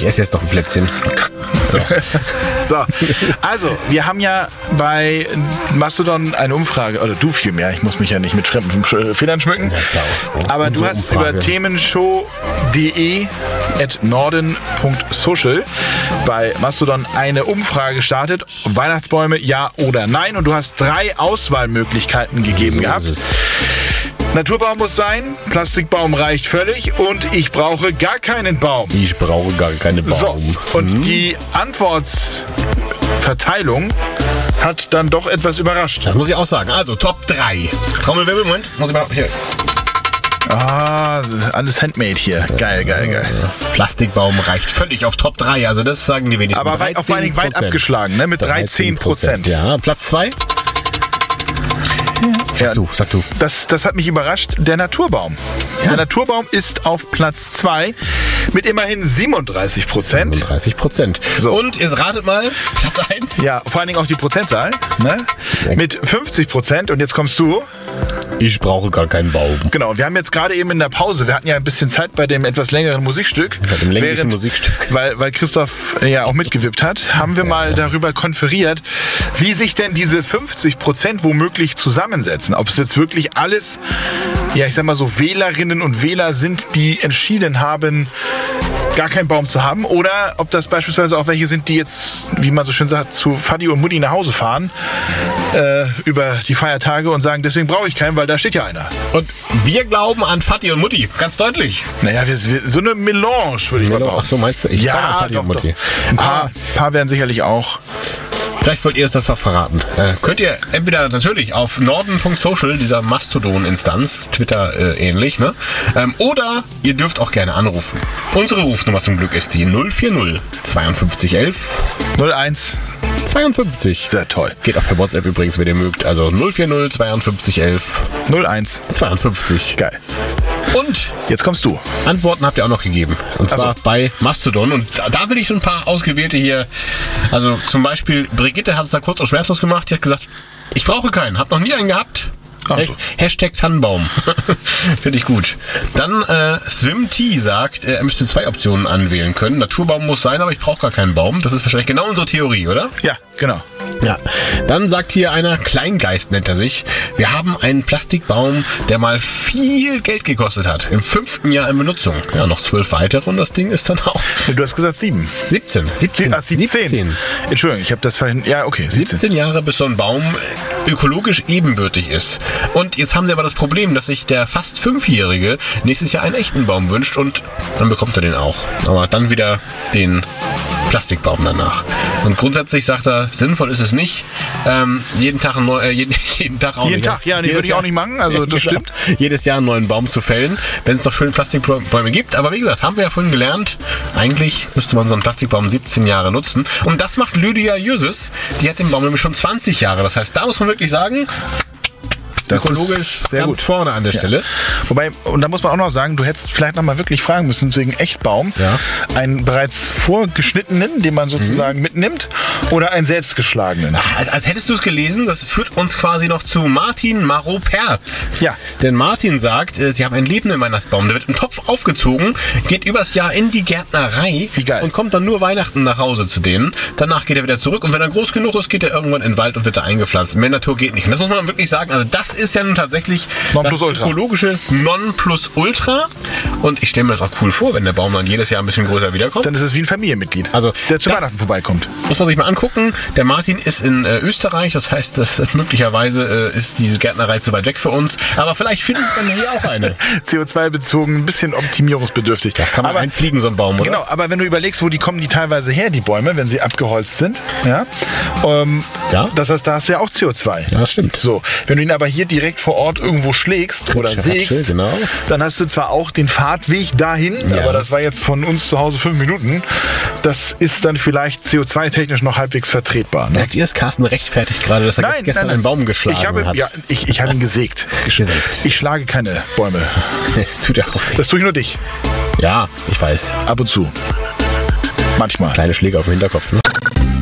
Ich esse jetzt noch ein Plätzchen. So. so, also, wir haben ja bei Mastodon eine Umfrage, oder du vielmehr, ich muss mich ja nicht mit fremden Federn schmücken, aber du hast Umfrage. über themenshow.de at norden.social bei Mastodon eine Umfrage gestartet, Weihnachtsbäume, ja oder nein, und du hast drei Auswahlmöglichkeiten gegeben So gehabt. Naturbaum muss sein, Plastikbaum reicht völlig und ich brauche gar keinen Baum. Ich brauche gar keine So, Baum. und Hm? die Antwortverteilung hat dann doch etwas überrascht. Das muss ich auch sagen. Also, Top 3. Trommelwirbel, Moment. Muss ich mal hier. Ah, alles Handmade hier. Geil, geil, geil. Plastikbaum reicht völlig auf Top 3. Also, das sagen die wenigsten. Aber weit, auf weit 13%. abgeschlagen, ne? Mit 13 Prozent. Ja, Platz 2. Ja, Du, sag du. das, das hat mich überrascht. Der Naturbaum. Ja. Der Naturbaum ist auf Platz 2 mit immerhin 37 Prozent. 30 Prozent. So. Und jetzt ratet mal, Platz 1. Ja, vor allen Dingen auch die Prozentzahl. Ne? Mit 50 Prozent. Und jetzt kommst du. Ich brauche gar keinen Baum. Genau, wir haben jetzt gerade eben in der Pause, wir hatten ja ein bisschen Zeit bei dem etwas längeren Musikstück. Bei dem länglichen Musikstück. Weil, weil Christoph ja auch mitgewippt hat, haben wir mal darüber konferiert, wie sich denn diese 50 Prozent womöglich zusammensetzen. Ob es jetzt wirklich alles, ja ich sag mal so Wählerinnen und Wähler sind, die entschieden haben, gar keinen Baum zu haben oder ob das beispielsweise auch welche sind, die jetzt, wie man so schön sagt, zu Fadi und Mutti nach Hause fahren äh, über die Feiertage und sagen, deswegen brauche ich keinen, weil da steht ja einer. Und wir glauben an Vati und Mutti. Ganz deutlich. Naja, wir, wir, so eine Melange, würde ich mal Melange, behaupten. ach so, meinst du? Ich glaube an ja, Vati doch, und Mutti. Doch. Ein paar, Ah. paar werden sicherlich auch. Vielleicht wollt ihr es das mal verraten. Äh, könnt ihr entweder natürlich auf norden.social, dieser Mastodon-Instanz, Twitter äh, ähnlich, ne? Ähm, oder ihr dürft auch gerne anrufen. Unsere Rufnummer zum Glück ist die 040 5211 01, 52. sehr toll. Geht auch per WhatsApp übrigens, wenn ihr mögt. Also 040 5211 01, 52. geil. Und Jetzt kommst du. Antworten habt ihr auch noch gegeben. Und zwar Ach so. bei Mastodon. Und da, da will ich so ein paar ausgewählte hier. Also zum Beispiel, Brigitte hat es da kurz und schmerzlos gemacht. Die hat gesagt, ich brauche keinen, hab noch nie einen gehabt. Ach so. Ha- Hashtag Tannenbaum. Finde ich gut. Dann äh, SwimT sagt, äh, er müsste zwei Optionen anwählen können. Naturbaum muss sein, aber ich brauche gar keinen Baum. Das ist wahrscheinlich genau unsere Theorie, oder? Ja, genau. Ja. Dann sagt hier einer, Kleingeist nennt er sich, wir haben einen Plastikbaum, der mal viel Geld gekostet hat. Im fünften Jahr in Benutzung. Ja, noch zwölf weitere und das Ding ist dann auch Du hast gesagt sieben. 17. 17. Ah, 17. Entschuldigung, ich habe das vorhin. Ja, okay, 17. 17 Jahre, bis so ein Baum ökologisch ebenbürtig ist. Und jetzt haben sie aber das Problem, dass sich der fast Fünfjährige nächstes Jahr einen echten Baum wünscht und dann bekommt er den auch. Aber dann wieder den Plastikbaum danach. Und grundsätzlich sagt er, sinnvoll ist es nicht, ähm, jeden Tag einen neu, äh, jeden, jeden Tag auch Jeden nicht. Tag, ja, Jedes würde ich auch nicht machen, also das Genau. stimmt. Jedes Jahr einen neuen Baum zu fällen, wenn es noch schöne Plastikbäume gibt. Aber wie gesagt, haben wir ja vorhin gelernt, eigentlich müsste man so einen Plastikbaum 17 Jahre nutzen. Und das macht Lydia Jöses. Die hat den Baum nämlich schon 20 Jahre. Das heißt, da muss man wirklich sagen, Das ökologisch ist sehr ganz gut. vorne an der Stelle. Wobei, und da muss man auch noch sagen, du hättest vielleicht noch mal wirklich fragen müssen, wegen Echtbaum, Ja. einen bereits vorgeschnittenen, den man sozusagen mitnimmt, oder einen selbstgeschlagenen. Als, als hättest du es gelesen, das führt uns quasi noch zu Martin Maro-Perz. Ja. Denn Martin sagt, äh, sie haben einen lebenden Weihnachtsbaum, der wird im Topf aufgezogen, geht übers Jahr in die Gärtnerei und kommt dann nur Weihnachten nach Hause zu denen. Danach geht er wieder zurück und wenn er groß genug ist, geht er irgendwann in den Wald und wird da eingepflanzt. Mehr Natur geht nicht. Und das muss man wirklich sagen. Also das ist ja nun tatsächlich das Nonplusultra. ökologische Nonplusultra. Und ich stelle mir das auch cool vor, wenn der Baum dann jedes Jahr ein bisschen größer wiederkommt. Dann ist es wie ein Familienmitglied, Also, der zu das- Weihnachten vorbeikommt. Muss man sich mal angucken. Der Martin ist in äh, Österreich, das heißt, das, möglicherweise äh, ist diese Gärtnerei zu weit weg für uns. Aber vielleicht findet man hier auch eine. CO2-bezogen, ein bisschen optimierungsbedürftig. Kann man aber, einfliegen, so ein Baum, oder? Genau, aber wenn du überlegst, wo die kommen die teilweise her, die Bäume, wenn sie abgeholzt sind, ja, ähm, Ja. das heißt, da hast du ja auch CO2. Ja, stimmt. So, wenn du ihn aber hier direkt vor Ort irgendwo schlägst oder Ratsche, sägst, genau. dann hast du zwar auch den Fahrtweg dahin, Ja. aber das war jetzt von uns zu Hause fünf Minuten. Das ist dann vielleicht CO2-technisch noch halbwegs vertretbar. Ne? Merkt ihr, dass Carsten rechtfertigt gerade, dass er gestern einen Baum geschlagen ich habe, hat? Ja, ich, ich habe ihn gesägt. Gesägt. Ich schlage keine Bäume. Es tut ja auch weh. Das tue ich nur dich. Ja, ich weiß. Ab und zu. Manchmal. Kleine Schläge auf den Hinterkopf. Ne?